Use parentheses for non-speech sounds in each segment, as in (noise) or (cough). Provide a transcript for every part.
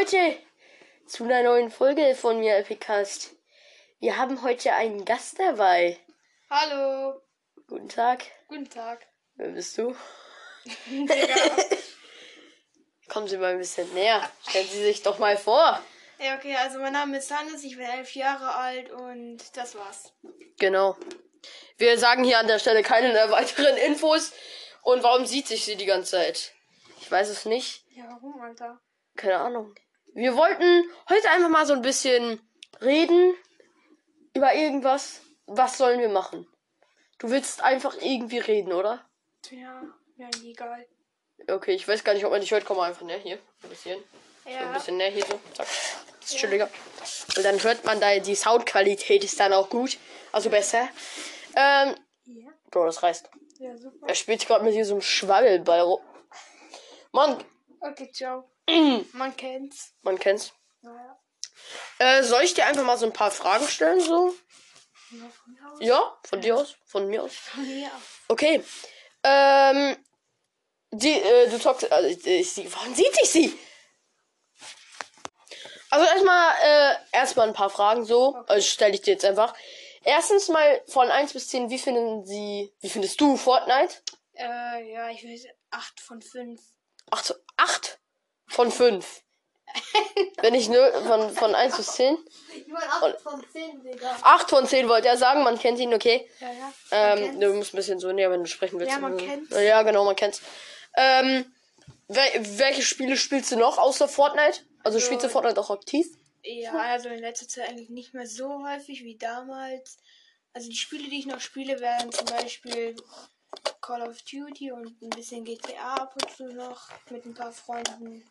Leute, zu einer neuen Folge von mir, Epicast. Wir haben heute einen Gast dabei. Hallo. Guten Tag. Guten Tag. Wer bist du? (laughs) Kommen Sie mal ein bisschen näher. Stellen Sie sich doch mal vor. ja, okay, also mein Name ist Hannes, ich bin elf Jahre alt und das war's. Genau. Wir sagen hier an der Stelle keine weiteren Infos. Und warum sieht sich sie die ganze Zeit? Ich weiß es nicht. Ja, warum, Alter? Keine Ahnung. Wir wollten heute einfach mal so ein bisschen reden über irgendwas. Was sollen wir machen? Du willst einfach irgendwie reden, oder? Ja, ja, egal. Okay, ich weiß gar nicht, ob man dich hört. Komm mal einfach näher hier. Ein bisschen. So ein Ja, bisschen näher hier so. Zack. Das ist chilliger. Und dann hört man da, die Soundqualität ist dann auch gut. Also besser. Ähm, ja, Bro, das reißt. ja, super. Er spielt gerade mit diesem Schwaggelball rum. Mann, Okay, ciao. (clears throat) Man kennt's. man kennt's. Naja. Äh, soll ich dir einfach mal so ein paar Fragen stellen, so? Ja, von mir aus. Ja, von dir aus? Von mir aus? Von mir aus. Okay. Ähm, die, äh, du zockst, also, ich, ich, sie, warum sieht sich sie? Also erstmal, äh, erstmal ein paar Fragen so. Also stelle ich dir jetzt einfach. Erstens mal von 1 bis 10, wie finden sie, wie findest du Fortnite? Äh, ja, ich will 8 von 5. 8, 8 von 5. Wenn ich nur von, von 1 bis 10. Ich will 8 von 10, Digga. 8 von 10 wollte er sagen, man kennt ihn, okay. Ja, ja. Man Ähm, du musst ein bisschen so näher, wenn du sprechen willst. Ja, man kennt's. Ja, genau, man kennt's. Ähm, wel welche Spiele spielst du noch außer Fortnite? Also So. spielst du Fortnite auch aktiv? Ja, also in letzter Zeit eigentlich nicht mehr so häufig wie damals. Also die Spiele, die ich noch spiele, wären zum Beispiel Call of Duty und ein bisschen GTA ab und zu noch mit ein paar Freunden.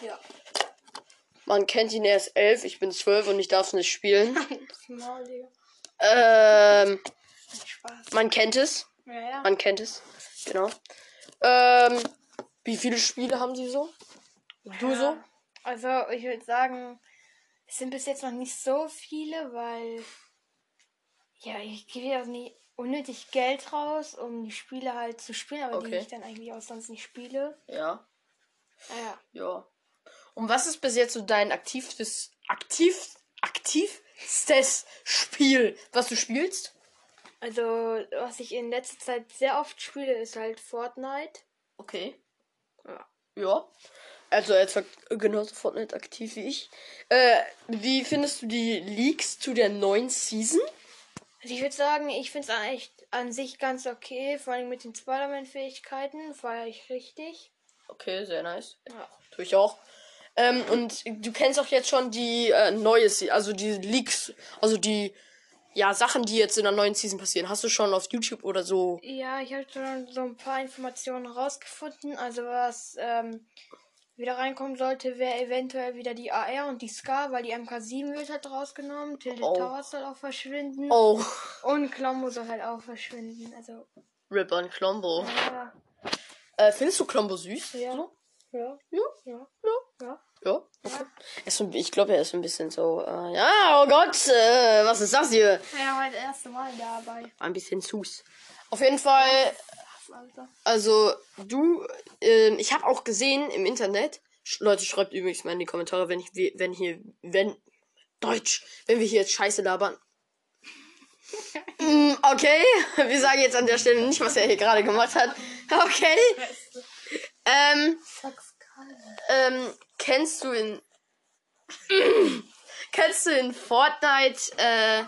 Ja. Man kennt ihn erst 11, ich bin 12 und ich darf es nicht spielen. (laughs) Ähm, man kennt es. Ja, ja. Man kennt es. Genau. Ähm, wie viele Spiele haben sie so? Du ja. so? Also ich würde sagen, es sind bis jetzt noch nicht so viele, weil ja, ich gebe ja auch nie unnötig Geld raus, um die Spiele halt zu spielen, aber die Okay. ich dann eigentlich auch sonst nicht spiele. Ja. Ja. Ja. Und was ist bis jetzt so dein aktivstes, aktiv, aktivstes Spiel, was du spielst? Also, was ich in letzter Zeit sehr oft spiele, ist halt Fortnite. Okay. Ja. Ja. Also er ist genauso Fortnite aktiv wie ich. Äh, wie findest du die Leaks zu der neuen Season? Also ich würde sagen, ich finde es echt an sich ganz okay, vor allem mit den Spider-Man-Fähigkeiten, feiere ich richtig. Okay, sehr nice. Ja. Tue ich auch. Ähm, und du kennst auch jetzt schon die äh, neue, Se also die Leaks, also die ja Sachen, die jetzt in der neuen Season passieren. Hast du schon auf YouTube oder so? Ja, ich habe schon so ein paar Informationen rausgefunden. Also was ähm, wieder reinkommen sollte, wäre eventuell wieder die AR und die Scar, weil die MK7 wird halt rausgenommen. Tilted Oh. Towers soll auch verschwinden. Oh, Und Klombo soll halt auch verschwinden. Also, Rip on Klombo. ja. Äh, findest du Klombo süß? Ja. So? Ja. Ja. Ja. Ja. Ja. Okay. Ich glaube, er ist ein bisschen so, äh, ja, oh Gott, äh, was ist das hier? Ja, mein erstes Mal dabei. Ein bisschen sus. Auf jeden Fall, also du, ähm, ich habe auch gesehen im Internet, Sch- Leute, schreibt übrigens mal in die Kommentare, wenn ich, we- wenn hier, wenn, Deutsch, wenn wir hier jetzt Scheiße labern. (laughs) Mm, okay, (laughs) wir sagen jetzt an der Stelle nicht, was er hier gerade gemacht hat. Okay. Ähm. Ähm, kennst du in, (clears throat) kennst du in Fortnite, äh,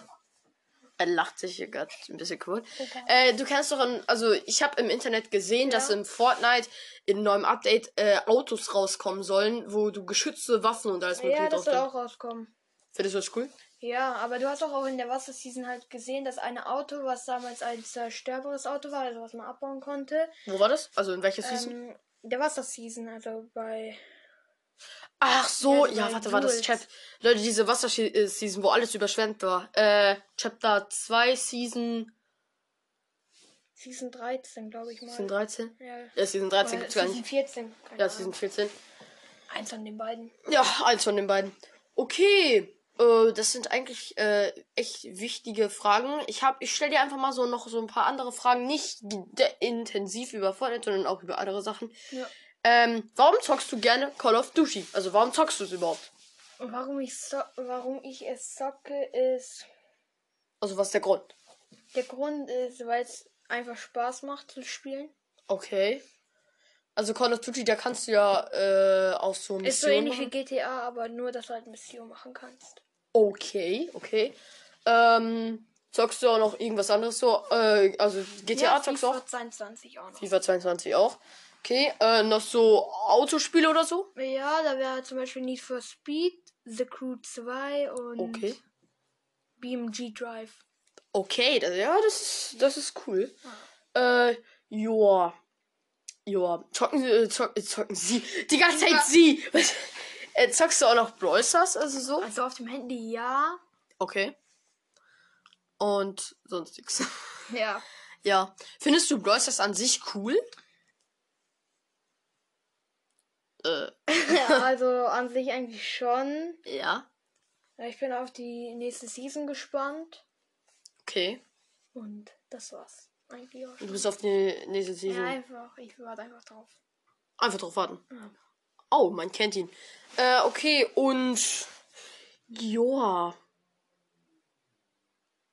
er lacht sich hier gerade ein bisschen cool. Äh, du kennst doch, in, also ich habe im Internet gesehen, dass Ja. in Fortnite in neuem Update äh, Autos rauskommen sollen, wo du geschützte Waffen und alles Ja, mögliche das drauf soll sind. auch rauskommen. Findest du das cool? Ja, aber du hast doch auch in der Wasserseason halt gesehen, dass ein Auto, was damals ein zerstörbares Auto war, also was man abbauen konnte, Wo war das? Also in welcher Season? ähm, der Wasserseason, also bei Ach so, ja, ja, warte, war das. Chap Leute, diese Wasser-Season, wo alles überschwemmt war. Äh, Chapter 2, Season, Season 13, glaube ich mal. Season 13? Ja. Ja, Season 13 Oder gibt's gar Season nicht. 14. keine Ja, Ahnung. Season 14. Eins von den beiden. Ja, eins von den beiden. Okay. Äh, das sind eigentlich äh, echt wichtige Fragen. Ich hab, ich stelle dir einfach mal so noch so ein paar andere Fragen, nicht intensiv über Fortnite, sondern auch über andere Sachen. Ja. Ähm, warum zockst du gerne Call of Duty? Also warum zockst du es überhaupt? Warum ich, so warum ich es zocke, ist. Also was ist der Grund? Der Grund ist, weil es einfach Spaß macht zu spielen. Okay. Also Call of Duty, da kannst du ja äh, auch so Missionen Ist so ähnlich machen. wie GTA, aber nur, dass du halt Mission machen kannst. Okay, okay. Ähm, zockst du auch noch irgendwas anderes so? Äh, also GTA zockst du FIFA auch? 22 auch noch. FIFA 22 auch. Okay, äh, noch so Autospiele oder so? Ja, da wäre zum Beispiel Need for Speed, The Crew 2 und Okay. BMG Drive. Okay, das, ja, das ist, das ist cool. Äh, joa. Joa. Zocken sie, äh, äh, zocken sie. (laughs) Die ganze Zeit sie. Äh, zockst du auch noch Brawl Stars, also so? Also auf dem Handy ja. Okay. Und sonst nichts. (laughs) Ja. Ja. Findest du Brawl Stars an sich cool? Äh, ja. (laughs) Also an sich eigentlich schon. ja. Ja, Ich bin auf die nächste Season gespannt. Okay. Und das war's. Eigentlich auch Du schon. bist auf die nächste Ja, Season. einfach. Ich warte einfach drauf. Einfach drauf warten. Ja. Oh, man kennt ihn. Äh, okay, und. Joa.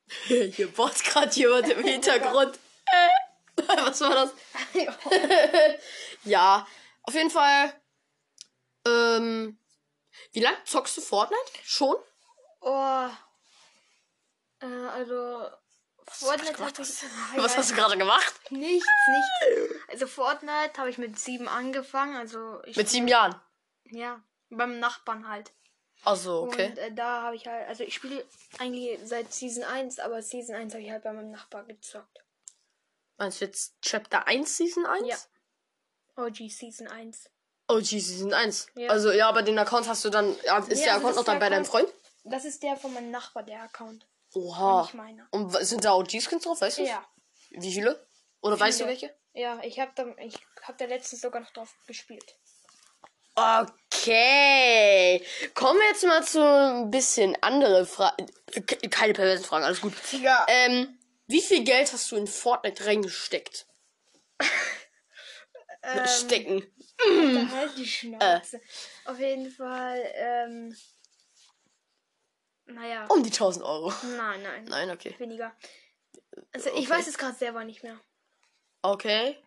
(laughs) Hier baut gerade jemand im (laughs) Hintergrund. Was war das? ja, auf jeden Fall. Ähm, wie lange zockst du Fortnite? Schon? oh. Äh, also. Fortnite gemacht? hab (laughs) ich. Was hast du gerade gemacht? Nichts, nichts. Also Fortnite habe ich mit sieben angefangen. Also Mit sieben Jahren. ja beim Nachbarn halt. Also, okay. Und äh, da habe ich halt, also ich spiele eigentlich seit Season 1, aber Season 1 habe ich halt bei meinem Nachbar gezockt. Meinst du jetzt Chapter 1 Season 1? Ja. OG Season 1. OG Season 1. Ja. Also, ja, aber den Account hast du dann. Ist Ja, der also Account noch dann bei deinem. Freund? Das ist der von meinem Nachbar, der Account. Oha. Nicht meiner. Und sind da OG-Skins drauf, weißt du? Ja. Wie viele? Oder weißt du Viele. welche? Ja, ich habe da, ich hab da letztens sogar noch drauf gespielt. Okay. Kommen wir jetzt mal zu ein bisschen andere Fragen. Keine perversen Fragen, alles gut. Ja. Ähm, wie viel Geld hast du in Fortnite reingesteckt? (laughs) Ähm, Stecken. Da (laughs) halt die Schnauze. Auf jeden Fall, ähm. Naja. Um die 1000 Euro. Nein, nein. Nein, okay. Weniger. Also ich Okay. weiß es gerade selber nicht mehr. Okay.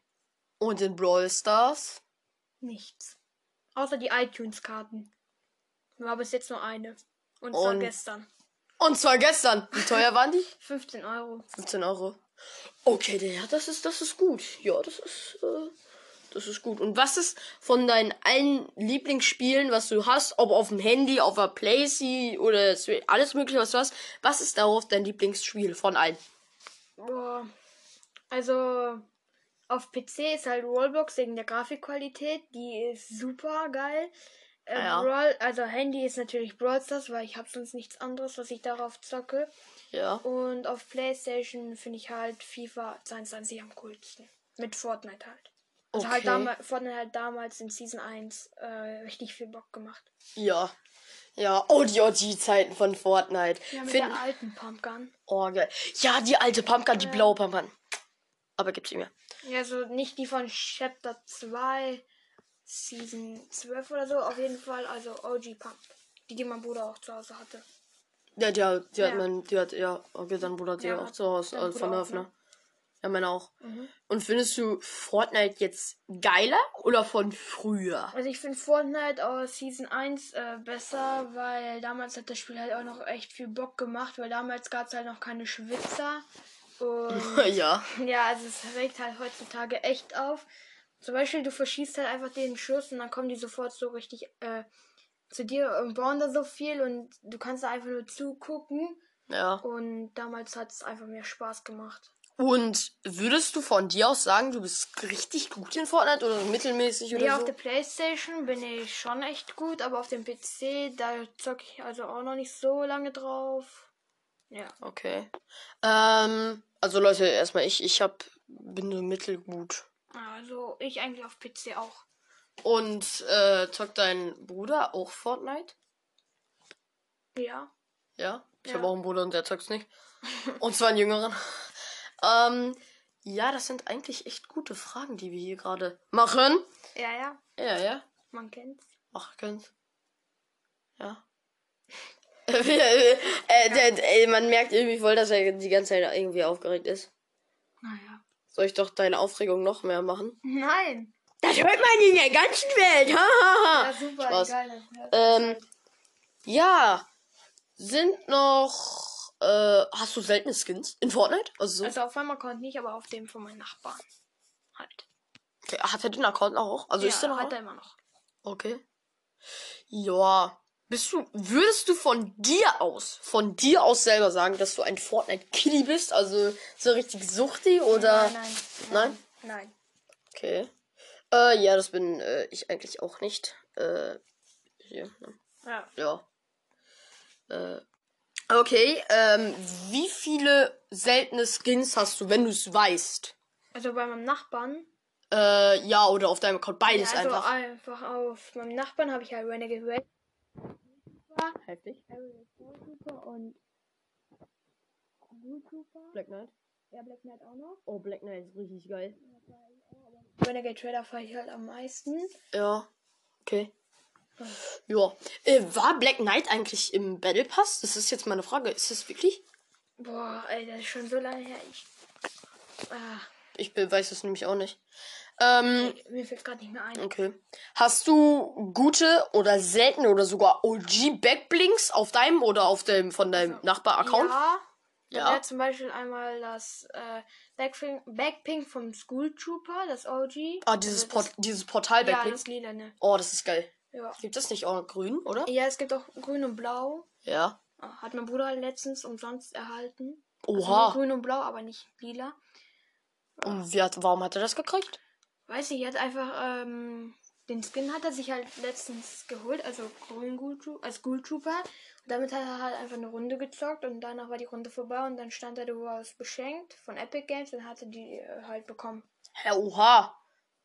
Und in Brawl Stars? Nichts. Außer die iTunes-Karten. War bis jetzt nur eine. Und zwar Und- gestern. Und zwar gestern. Wie teuer waren die? (laughs) 15 Euro. 15 Euro. Okay, ja, das ist, das ist gut. Ja, das ist, äh, das ist gut. Und was ist von deinen allen Lieblingsspielen, was du hast, ob auf dem Handy, auf der Playsee oder alles mögliche, was du hast, was ist darauf dein Lieblingsspiel von allen? Boah. Also auf PC ist halt Roblox wegen der Grafikqualität. Die ist super geil. Äh, Ah ja. Brawl, also Handy ist natürlich Brawl Stars, weil ich habe sonst nichts anderes, was ich darauf zocke. Ja. Und auf Playstation finde ich halt FIFA 22 am coolsten. Mit Fortnite halt. Also halt Okay. damals, Fortnite hat damals in Season 1 äh, richtig viel Bock gemacht. Ja. Ja. Oh, die OG-Zeiten von Fortnite. Ja, mit Find- der alten Pumpgun. oh, geil. Ja, die alte Pumpgun, die blaue Pumpgun. Aber gibt's nicht mehr. Ja, so nicht die von Chapter 2, Season 12 oder so, auf jeden Fall, also OG Pump. Die, die mein Bruder auch zu Hause hatte. Ja, die, hat- die hat Ja. man, die hat, ja, okay, dein Bruder hat die Ja, auch zu Hause, also von ne? ne? Ja, meine auch. Mhm. Und findest du Fortnite jetzt geiler oder von früher? Also ich finde Fortnite aus Season 1 äh, besser, weil damals hat das Spiel halt auch noch echt viel Bock gemacht, weil damals gab es halt noch keine Schwitzer. Und (laughs) ja. ja, also es regt halt heutzutage echt auf. Zum Beispiel, du verschießt halt einfach den Schuss und dann kommen die sofort so richtig äh, zu dir und bauen da so viel und du kannst da einfach nur zugucken. Ja. Und damals hat es einfach mehr Spaß gemacht. Und würdest du von dir aus sagen, du bist richtig gut in Fortnite oder mittelmäßig oder Ja, auf so? der Playstation bin ich schon echt gut, aber auf dem PC, da zocke ich also auch noch nicht so lange drauf. Ja. Okay. Ähm, also Leute, erstmal ich, ich hab, bin so mittelgut. Also ich eigentlich auf PC auch. Und äh, zockt dein Bruder auch Fortnite? Ja. Ja. Ich Ja. habe auch einen Bruder und der zockt's nicht. Und zwar einen jüngeren. Ähm, ja, das sind eigentlich echt gute Fragen, die wir hier gerade machen. Ja, ja. Ja, ja. Man kennt's. Ach, ganz. Ja. (laughs) äh, der, ey, man merkt irgendwie voll, dass er die ganze Zeit irgendwie aufgeregt ist. Naja. Soll ich doch deine Aufregung noch mehr machen? Nein. Das hört man in der ganzen Welt. Ja, super, Spaß. egal. Ähm, ja. Sind noch. Äh, hast du seltene Skins in Fortnite? Also so. Also auf meinem Account nicht, aber auf dem von meinen Nachbarn. Halt. Okay, hat er den Account auch? Also ja, ist der noch? hat er immer noch. Okay. Ja. Bist du, würdest du von dir aus, von dir aus selber sagen, dass du ein Fortnite-Kitty bist? Also so richtig suchti oder? Nein, nein. Nein? Nein. Okay. Äh, ja, das bin äh, ich eigentlich auch nicht. Äh, hier, ne? Ja. ja. Äh, okay, ähm, wie viele seltene Skins hast du, wenn du es weißt? Also bei meinem Nachbarn. Äh, ja, oder auf deinem Account, beides ja, also einfach. einfach auf meinem Nachbarn habe ich halt Renegade Red. Heftig. und. Black Knight. Ja, Black Knight auch noch. Oh, Black Knight ist richtig geil. Renegade Trader fahre ich halt am meisten. Ja. Okay. Ja. Äh, war Black Knight eigentlich im Battle Pass? Das ist jetzt meine Frage. Ist das wirklich? Boah, ey, das ist schon so lange her. Ich, ah, Ich weiß es nämlich auch nicht. Ähm, mir fällt gerade nicht mehr ein. okay. Hast du gute oder seltene oder sogar OG Backblinks auf deinem oder auf dem von deinem Nachbar-Account? Ja. Ja. Ja. zum Beispiel einmal das äh, Backpink, Backpink vom School Trooper, das OG. Ah, dieses, Also Port das, dieses Portal Ja, Backblink. das lila, ne? Oh, das ist geil. Ja. Gibt es nicht auch grün, oder? ja, es gibt auch grün und blau. Ja. Ah, Hat mein Bruder letztens umsonst erhalten. Also Oha. grün und blau, aber nicht lila. Und wie hat, warum hat er das gekriegt? Weiß nicht, er hat einfach, ähm, den Skin hat er sich halt letztens geholt, also grün Ghoul als Ghoul Trooper. Und damit hat er halt einfach eine Runde gezockt und danach war die Runde vorbei und dann stand er, du warst beschenkt von Epic Games und hatte die äh, halt bekommen. Hä, oha.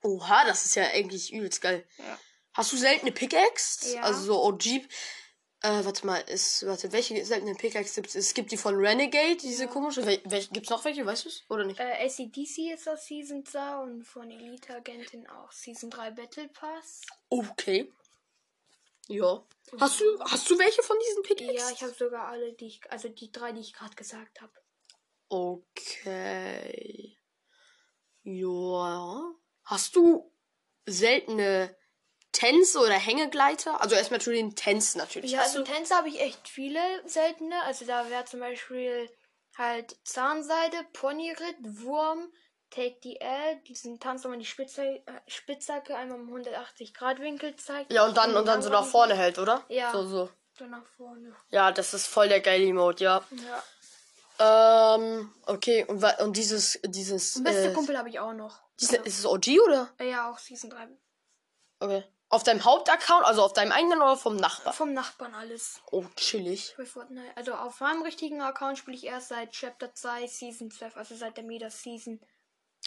Oha, das ist ja eigentlich übelst geil. Ja. Hast du seltene Pickaxe? Ja. Also so OG. Äh, warte mal, ist, warte, welche seltene Pickaxe gibt es? Es gibt die von Renegade, diese Ja. komische. Wel welche, gibt's noch welche, weißt du es? Oder nicht? Äh, ACDC ist aus Season 2 und von Elite Agentin auch Season 3 Battle Pass. Okay. Ja. Hast du, hast du welche von diesen Pickaxe? Ja, ich habe sogar alle, die ich, also die drei, die ich gerade gesagt habe. Okay. Ja. Hast du seltene Tänze oder Hängegleiter? Also erstmal zu den Tänzen natürlich. Ja, also Tänze habe ich echt viele seltene. Also da wäre zum Beispiel halt Zahnseide, Ponyritt, Wurm, Take the L, diesen Tanz, wo man die Spitzhacke, äh, Spitzhacke einmal im 180 Grad Winkel zeigt. ja, und dann, und dann so nach vorne hält, oder? Ja. So, so. So nach vorne. Ja, das ist voll der geile Emote, ja. Ja. Ähm, okay, und, und dieses, dieses, beste äh, Kumpel habe ich auch noch. diese, ist es OG oder? Ja, auch Season 3. Okay. Auf deinem Hauptaccount, also auf deinem eigenen oder vom Nachbar? Vom Nachbarn alles. Oh, chillig. Also auf meinem richtigen Account spiele ich erst seit Chapter 2 Season 12, also seit der Meta Season.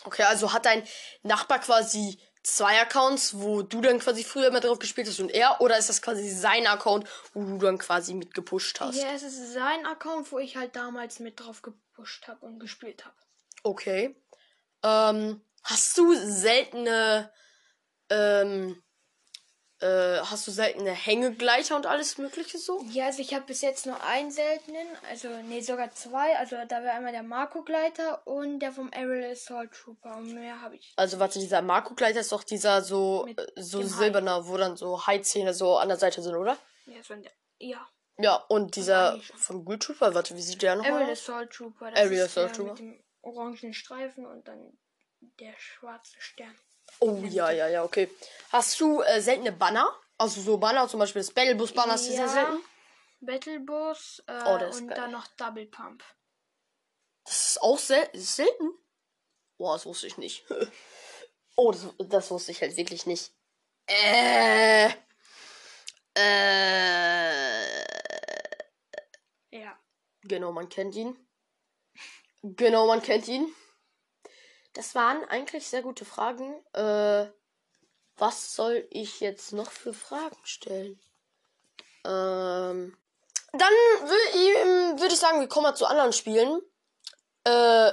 Okay, also hat dein Nachbar quasi zwei Accounts, wo du dann quasi früher immer drauf gespielt hast und er, oder ist das quasi sein Account, wo du dann quasi mit gepusht hast? Ja, es ist sein Account, wo ich halt damals mit drauf gepusht habe und gespielt habe. Okay. Ähm, hast du seltene, ähm, äh, hast du seltene Hängegleiter und alles mögliche so? Ja, also ich habe bis jetzt nur einen seltenen, also nee, sogar zwei. Also da wäre einmal der Marco-Gleiter und der vom Aerial Assault Trooper. Und mehr habe ich. Also warte, dieser Marco-Gleiter ist doch dieser so, Mit äh, so silberner, wo dann so Haizähne so an der Seite sind, oder? Ja, so ein der, ja. Ja, und dieser vom Good Trooper, warte, wie sieht der nochmal Aerial aus? Assault Trooper. Aerial ist Assault der Trooper. Mit dem orangen Streifen und dann der schwarze Stern. Oh, ja, ja, ja, okay. Hast du äh, seltene Banner? Also so Banner, zum Beispiel das Battlebus-Banner ist sehr selten. Battle Boss äh, Oh, und geil. dann noch Double Pump. Das ist auch sel ist selten. Boah, das wusste ich nicht. (laughs) oh, das, das wusste ich halt wirklich nicht. Äh. Äh. Ja. Genau, man kennt ihn. Genau, man kennt ihn. Das waren eigentlich sehr gute Fragen. Äh, was soll ich jetzt noch für Fragen stellen? Ähm, dann würde ich, würd ich sagen, wir kommen mal zu anderen Spielen. Äh,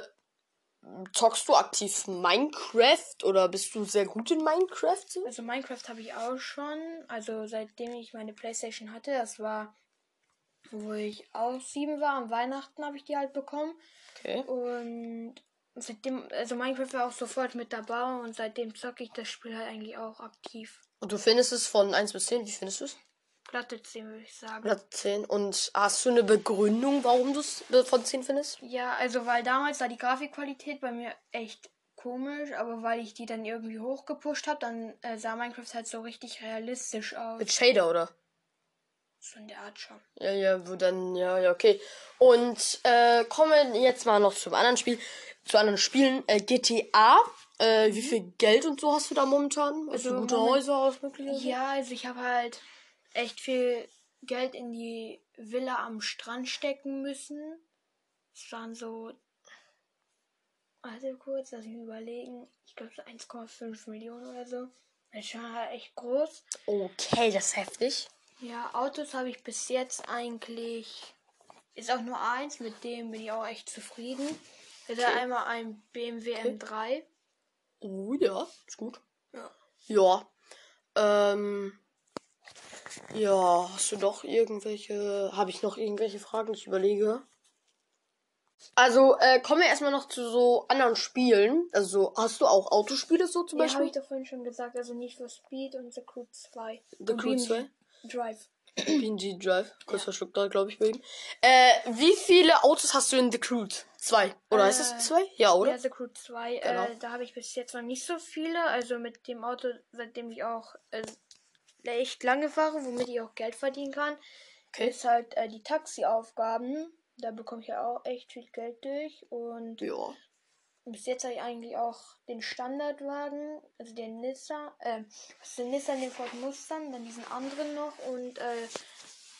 zockst du aktiv Minecraft oder bist du sehr gut in Minecraft? So? Also Minecraft habe ich auch schon. Also seitdem ich meine Playstation hatte, das war, wo ich auch sieben war, am Weihnachten habe ich die halt bekommen. Okay. Und seitdem, also Minecraft war auch sofort mit dabei und seitdem zocke ich das Spiel halt eigentlich auch aktiv. Und du findest es von 1 bis 10, wie findest du es? Platte 10 würde ich sagen. Platz 10. Und hast du eine Begründung, warum du es von 10 findest? Ja, also weil damals war die Grafikqualität bei mir echt komisch, aber weil ich die dann irgendwie hochgepusht habe, dann äh, sah Minecraft halt so richtig realistisch aus. Mit Shader, oder? So in der Art schon. Ja, ja, wo dann, ja, ja, okay. Und äh, kommen jetzt mal noch zum anderen Spiel, zu anderen Spielen. Äh, GTA. Äh, wie viel Geld und so hast du da momentan? Hast du Also gute moment- Häuser aus möglichen? Ja, also ich habe halt echt viel Geld in die Villa am Strand stecken müssen. Es waren so. Warte kurz, lass mich überlegen. Ich glaube so 1,5 Millionen oder so. Das ist schon halt echt groß. Okay, das ist heftig. Ja, Autos habe ich bis jetzt eigentlich. Ist auch nur eins, mit dem bin ich auch echt zufrieden. Ist Okay. einmal ein BMW M3. Oh ja, ist gut. Ja. Ja. Ähm. Ja, hast du noch irgendwelche. Habe ich noch irgendwelche Fragen? Ich überlege. Also, äh, kommen wir erstmal noch zu so anderen Spielen. Also, hast du auch Autospiele so zum Ja, habe Beispiel? ich doch vorhin schon gesagt. Also nicht für Speed und The Crew 2. The Crew BMG 2? Drive. BNG Drive. Kurz verschluckt da, glaube ich, bei ihm. Äh, wie viele Autos hast du in The Crew? Zwei. Oder ist Äh, es zwei? Ja, oder? Ja, The Crew 2. Genau. Äh, da habe ich bis jetzt noch nicht so viele. Also mit dem Auto, seitdem ich auch äh, echt lange fahre, womit ich auch Geld verdienen kann, Okay. ist halt äh, die Taxiaufgaben. Da bekomme ich ja auch echt viel Geld durch. Und Ja. Bis jetzt habe ich eigentlich auch den Standardwagen, also den Nissan, äh, also den Nissan, den Ford Mustang, dann diesen anderen noch und äh,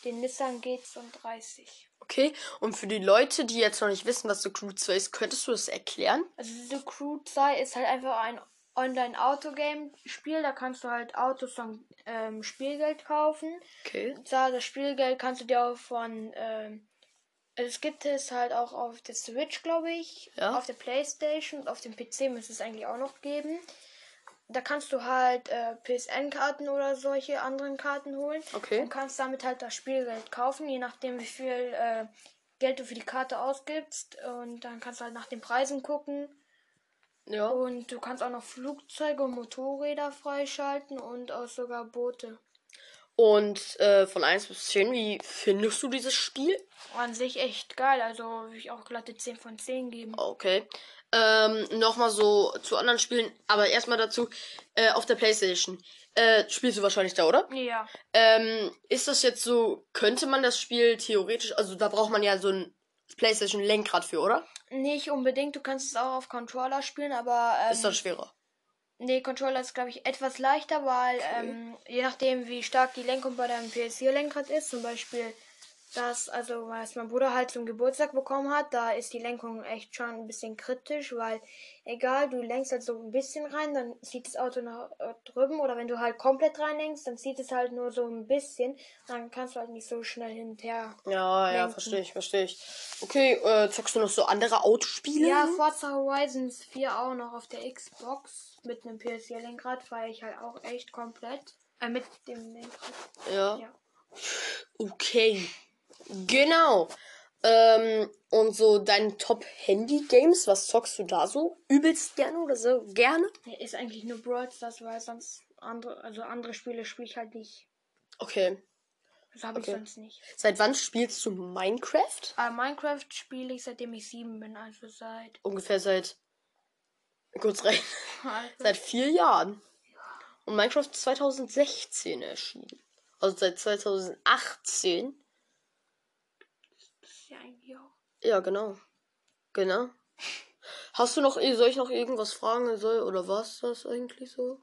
den Nissan G32. Okay. Und für die Leute, die jetzt noch nicht wissen, was The Crew 2 ist, könntest du das erklären? Also The Crew 2 ist halt einfach ein Online-Autogame-Spiel. Da kannst du halt Autos von ähm, Spielgeld kaufen. Okay. Da das Spielgeld kannst du dir auch von ähm, es gibt es halt auch auf der Switch, glaube ich, Ja. auf der Playstation und auf dem PC müsste es eigentlich auch noch geben. Da kannst du halt äh, PSN-Karten oder solche anderen Karten holen Okay. und kannst damit halt das Spielgeld kaufen, je nachdem wie viel äh, Geld du für die Karte ausgibst. Und dann kannst du halt nach den Preisen gucken. Ja. Und du kannst auch noch Flugzeuge und Motorräder freischalten und auch sogar Boote. Und äh, von 1 bis 10, wie findest du dieses Spiel? An sich echt geil, also würde ich auch glatte 10 von 10 geben. Okay. Ähm, nochmal so zu anderen Spielen, aber erstmal dazu, äh, auf der Playstation. Äh, spielst du wahrscheinlich da, oder? Ja. Ähm, ist das jetzt so, könnte man das Spiel theoretisch, also da braucht man ja so ein Playstation-Lenkrad für, oder? Nicht unbedingt, du kannst es auch auf Controller spielen, aber ähm, Ist das schwerer? Nee, Controller ist glaube ich etwas leichter, weil ähm, je nachdem wie stark die Lenkung bei deinem PS4-Lenkrad ist, zum Beispiel das, also was mein Bruder halt zum Geburtstag bekommen hat, da ist die Lenkung echt schon ein bisschen kritisch, weil egal, du lenkst halt so ein bisschen rein, dann zieht das Auto nach äh, drüben oder wenn du halt komplett reinlenkst, dann zieht es halt nur so ein bisschen, dann kannst du halt nicht so schnell hinterher. Ja, ja, Lenken. verstehe ich, verstehe ich. Okay, äh, zockst du noch so andere Autospiele? Ja, Forza Horizons 4 auch noch auf der Xbox mit einem PS4-Lenkrad fahre ich halt auch echt komplett. Äh, mit dem Lenkrad. Ja. Ja. Okay. Genau. Ähm, und so deine Top-Handy-Games, was zockst du da so? Übelst gerne oder so gerne? Nee, ist eigentlich nur Brawl Stars, weil sonst andere, also andere Spiele spiele ich halt nicht. Okay. Das habe Okay. ich sonst nicht. Seit wann spielst du Minecraft? Aber Minecraft spiele ich seitdem ich sieben bin, also seit. Ungefähr seit. Kurz rein. Seit vier Jahren. Und Minecraft ist 2016 erschienen. Also seit 2018. ist ja eigentlich auch. Ja, genau. Genau. Hast du noch, soll ich noch irgendwas fragen soll oder was das eigentlich so?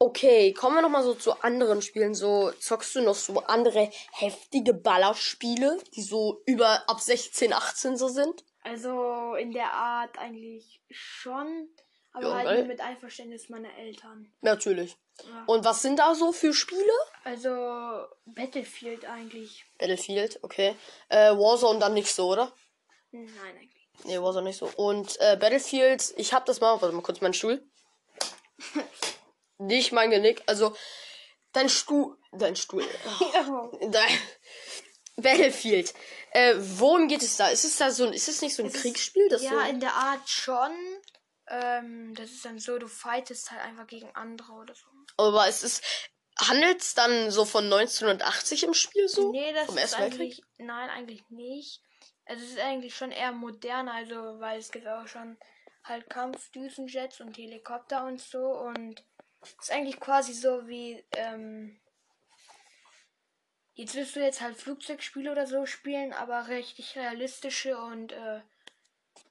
Okay, kommen wir noch mal so zu anderen Spielen. So zockst du noch so andere heftige Ballerspiele, die so über ab 16, 18 so sind? Also in der Art eigentlich schon. Aber Ja, halt nur mit Einverständnis meiner Eltern. Natürlich. Ja. Und was sind da so für Spiele? Also Battlefield eigentlich. Battlefield, okay. Äh, Warzone dann nicht so, oder? Nein, eigentlich. Nee, war so nicht so. Und äh, Battlefield, ich hab das mal, warte mal kurz meinen Stuhl. (laughs) nicht mein Genick, also dein Stuhl, dein Stuhl. (laughs) Dein Battlefield. Äh, worum geht es da? Ist es da so ein, ist es nicht so ein Es ist- Kriegsspiel? Das ja, so, in der Art schon. Ähm, das ist dann so, du fightest halt einfach gegen andere oder so. aber es ist, handelt es dann so von 1980 im Spiel so? nee, das ist eigentlich. Nein, eigentlich nicht. Es ist eigentlich schon eher modern, also weil es gibt auch schon halt Kampfdüsenjets und Helikopter und so und ist eigentlich quasi so wie ähm, jetzt wirst du jetzt halt Flugzeugspiele oder so spielen, aber richtig realistische und äh,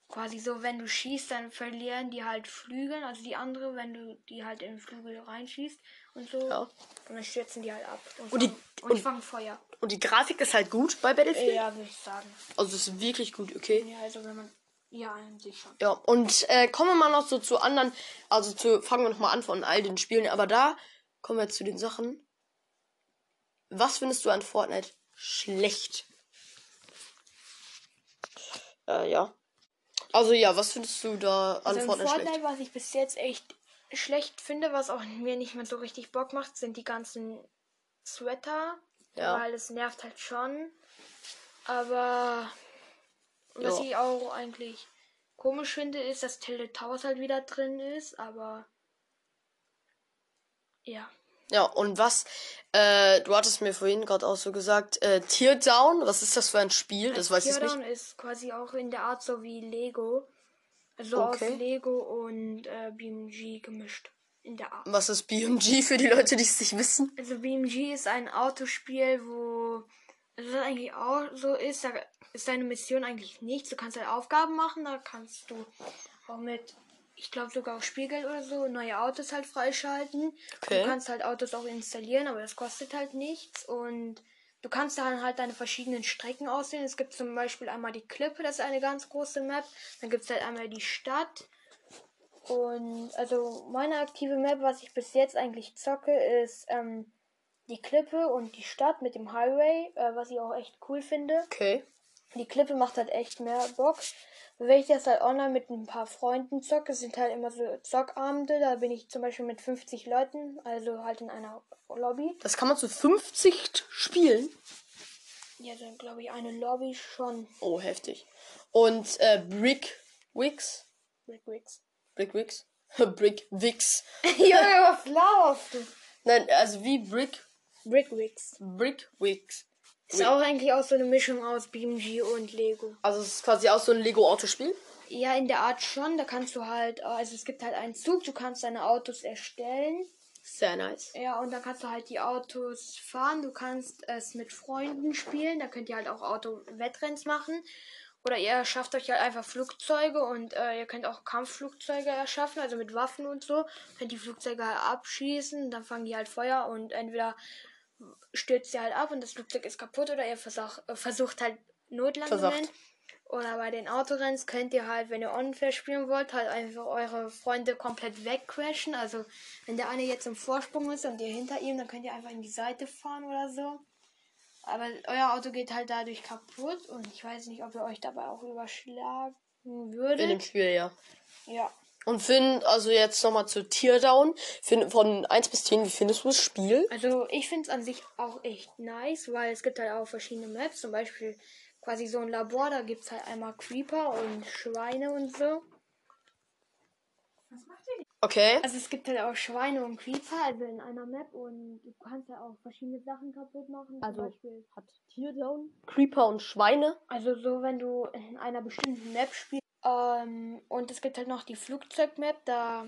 quasi so, wenn du schießt, dann verlieren die halt Flügel, also die andere, wenn du die halt in den Flügel reinschießt und so Ja. und dann stürzen die halt ab und, Und die- fangen, und, und- fangen Feuer. Und die Grafik ist halt gut bei Battlefield? Ja, würde ich sagen. Also es ist wirklich gut, okay. Ja, also wenn man. Ja, an sich schon. Ja, und äh, kommen wir mal noch so zu anderen, also zu, fangen wir noch mal an von all den Spielen, aber da kommen wir zu den Sachen. Was findest du an Fortnite schlecht? Äh, ja. Also ja, was findest du da an Also Fortnite, Fortnite, schlecht? was ich bis jetzt echt schlecht finde, was auch mir nicht mehr so richtig Bock macht, sind die ganzen Sweater. Ja. Weil es nervt halt schon. Aber was Ja. ich auch eigentlich komisch finde, ist, dass Tilted Towers halt wieder drin ist, aber ja. Ja, und was, äh, du hattest mir vorhin gerade auch so gesagt, äh, Teardown, was ist das für ein Spiel? Das weiß ich Teardown nicht. ist quasi auch in der Art so wie Lego. Also Okay. aus Lego und äh, BMG gemischt. In der Art. Was ist BMG für die Leute, die es nicht wissen? Also BMG ist ein Autospiel, wo also das eigentlich auch so ist. Da ist deine Mission eigentlich nichts. Du kannst halt Aufgaben machen, da kannst du auch mit, ich glaube sogar auch Spielgeld oder so, neue Autos halt freischalten. Okay. Du kannst halt Autos auch installieren, aber das kostet halt nichts. Und du kannst dann halt deine verschiedenen Strecken aussehen. Es gibt zum Beispiel einmal die Klippe, das ist eine ganz große Map. Dann gibt es halt einmal die Stadt. Und also meine aktive Map, was ich bis jetzt eigentlich zocke, ist ähm, die Klippe und die Stadt mit dem Highway, äh, was ich auch echt cool finde. Okay. Die Klippe macht halt echt mehr Bock. Wenn ich das halt online mit ein paar Freunden zocke, sind halt immer so Zockabende. Da bin ich zum Beispiel mit 50 Leuten, also halt in einer Lobby. Das kann man zu 50 spielen. Ja, dann glaube ich eine Lobby schon. Oh, heftig. Und äh, Brick Wix. Rick Wicks. Brick Wix? Brick Wix. (laughs) (laughs) Junge, was laufst du? Nein, also wie Brick Brick Wicks. Brick Wix. Ist auch eigentlich auch so eine Mischung aus BMG und Lego. Also es ist quasi auch so ein Lego Autospiel. Ja, in der Art schon. Da kannst du halt, also es gibt halt einen Zug, du kannst deine Autos erstellen. Sehr nice. Ja, und dann kannst du halt die Autos fahren. Du kannst es mit Freunden spielen. Da könnt ihr halt auch Auto-Wettrenns machen. Oder ihr schafft euch halt einfach Flugzeuge und äh, ihr könnt auch Kampfflugzeuge erschaffen, also mit Waffen und so. Könnt die Flugzeuge halt abschießen, dann fangen die halt Feuer und entweder stürzt ihr halt ab und das Flugzeug ist kaputt oder ihr versuch, äh, versucht halt Notlandungen. Versagt. Oder bei den Autorenns könnt ihr halt, wenn ihr unfair spielen wollt, halt einfach eure Freunde komplett wegcrashen. Also wenn der eine jetzt im Vorsprung ist und ihr hinter ihm, dann könnt ihr einfach in die Seite fahren oder so. Aber euer Auto geht halt dadurch kaputt und ich weiß nicht, ob ihr euch dabei auch überschlagen In dem würdet. Spiel, ja. Ja. Und Finn, also jetzt nochmal zu Teardown. Finn, von 1 bis 10, wie findest du das Spiel? Also ich finde es an sich auch echt nice, weil es gibt halt auch verschiedene Maps. Zum Beispiel quasi so ein Labor, da gibt es halt einmal Creeper und Schweine und so. Okay. Also es gibt halt auch Schweine und Creeper, also in einer Map und du kannst ja auch verschiedene Sachen kaputt machen. Also- Zum Beispiel, Hat Teardown? Creeper und Schweine. also so wenn du in einer bestimmten Map spielst. Ähm, und es gibt halt noch die Flugzeugmap, da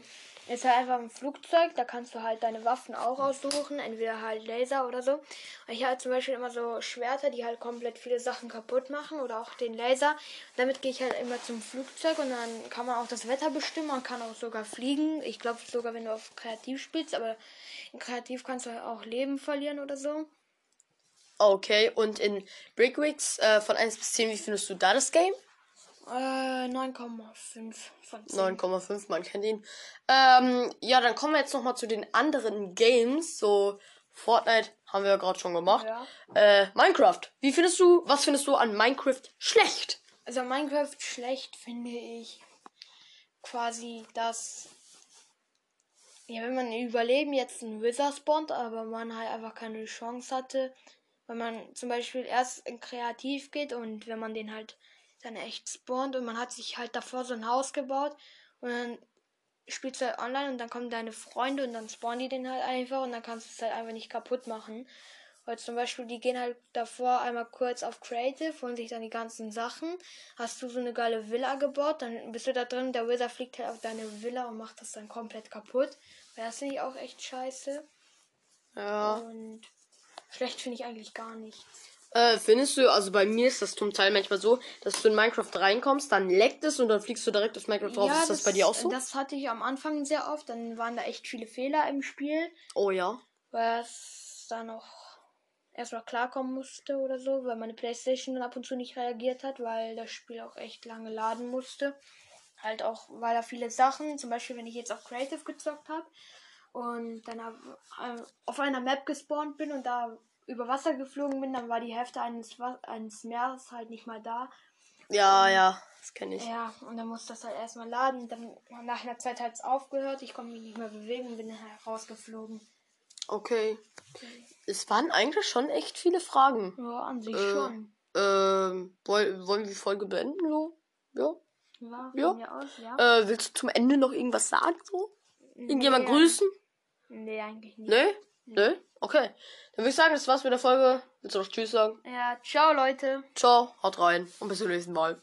ist halt einfach ein Flugzeug, da kannst du halt deine Waffen auch aussuchen, entweder halt Laser oder so. Ich habe zum Beispiel immer so Schwerter, die halt komplett viele Sachen kaputt machen oder auch den Laser. Damit gehe ich halt immer zum Flugzeug und dann kann man auch das Wetter bestimmen, man kann auch sogar fliegen. Ich glaube sogar, wenn du auf Kreativ spielst, aber in Kreativ kannst du halt auch Leben verlieren oder so. Okay. Und in Brickwicks äh, von 1 bis 10, wie findest du da das Game? Äh, 9,5 von 10. 9,5, man kennt ihn. Ähm, ja, dann kommen wir jetzt nochmal zu den anderen Games. So, Fortnite haben wir ja gerade schon gemacht. Ja. Äh, Minecraft. Wie findest du, was findest du an Minecraft schlecht? Also Minecraft schlecht finde ich quasi, dass ja, wenn man Überleben jetzt ein Wither spawnt, aber man halt einfach keine Chance hatte, wenn man zum Beispiel erst in Kreativ geht und wenn man den halt dann echt spawnt und man hat sich halt davor so ein Haus gebaut und dann spielst du halt online und dann kommen deine Freunde und dann spawnen die den halt einfach und dann kannst du es halt einfach nicht kaputt machen. Weil zum Beispiel, die gehen halt davor einmal kurz auf Creative, holen sich dann die ganzen Sachen. Hast du so eine geile Villa gebaut, dann bist du da drin, der Wither fliegt halt auf deine Villa und macht das dann komplett kaputt. Weil das finde ich auch echt scheiße. Ja. Und schlecht finde ich eigentlich gar nichts. Äh, findest du, also bei mir ist das zum Teil manchmal so, dass du in Minecraft reinkommst, dann leckt es und dann fliegst du direkt auf Minecraft drauf. ist das, bei dir auch so? Das hatte ich am Anfang sehr oft. Dann waren da echt viele Fehler im Spiel, oh ja. weil es da noch erstmal klarkommen musste oder so, weil meine Playstation dann ab und zu nicht reagiert hat, weil das Spiel auch echt lange laden musste. Halt auch, weil da viele Sachen, zum Beispiel wenn ich jetzt auf Creative gezockt habe und dann äh, auf einer Map gespawnt bin und da über Wasser geflogen bin, dann war die Hälfte eines, eines Meeres halt nicht mal da. Ja, ja, das kenne ich. Ja, und dann musste das halt erstmal laden. Dann nach einer Zeit hat es aufgehört, ich konnte mich nicht mehr bewegen und bin dann halt rausgeflogen. Okay. Es waren eigentlich schon echt viele Fragen. Ja, an sich Äh, schon. Ähm, woll, wollen wir die Folge beenden, so? Ja. Ja, ja. aus, ja. Äh, willst du zum Ende noch irgendwas sagen, so? Irgendjemand Nee, grüßen? Nee, eigentlich nicht. Nö? Nö? Okay. Dann würde ich sagen, das war's mit der Folge. Willst du noch Tschüss sagen? Ja, ciao Leute. Ciao, haut rein und bis zum nächsten Mal.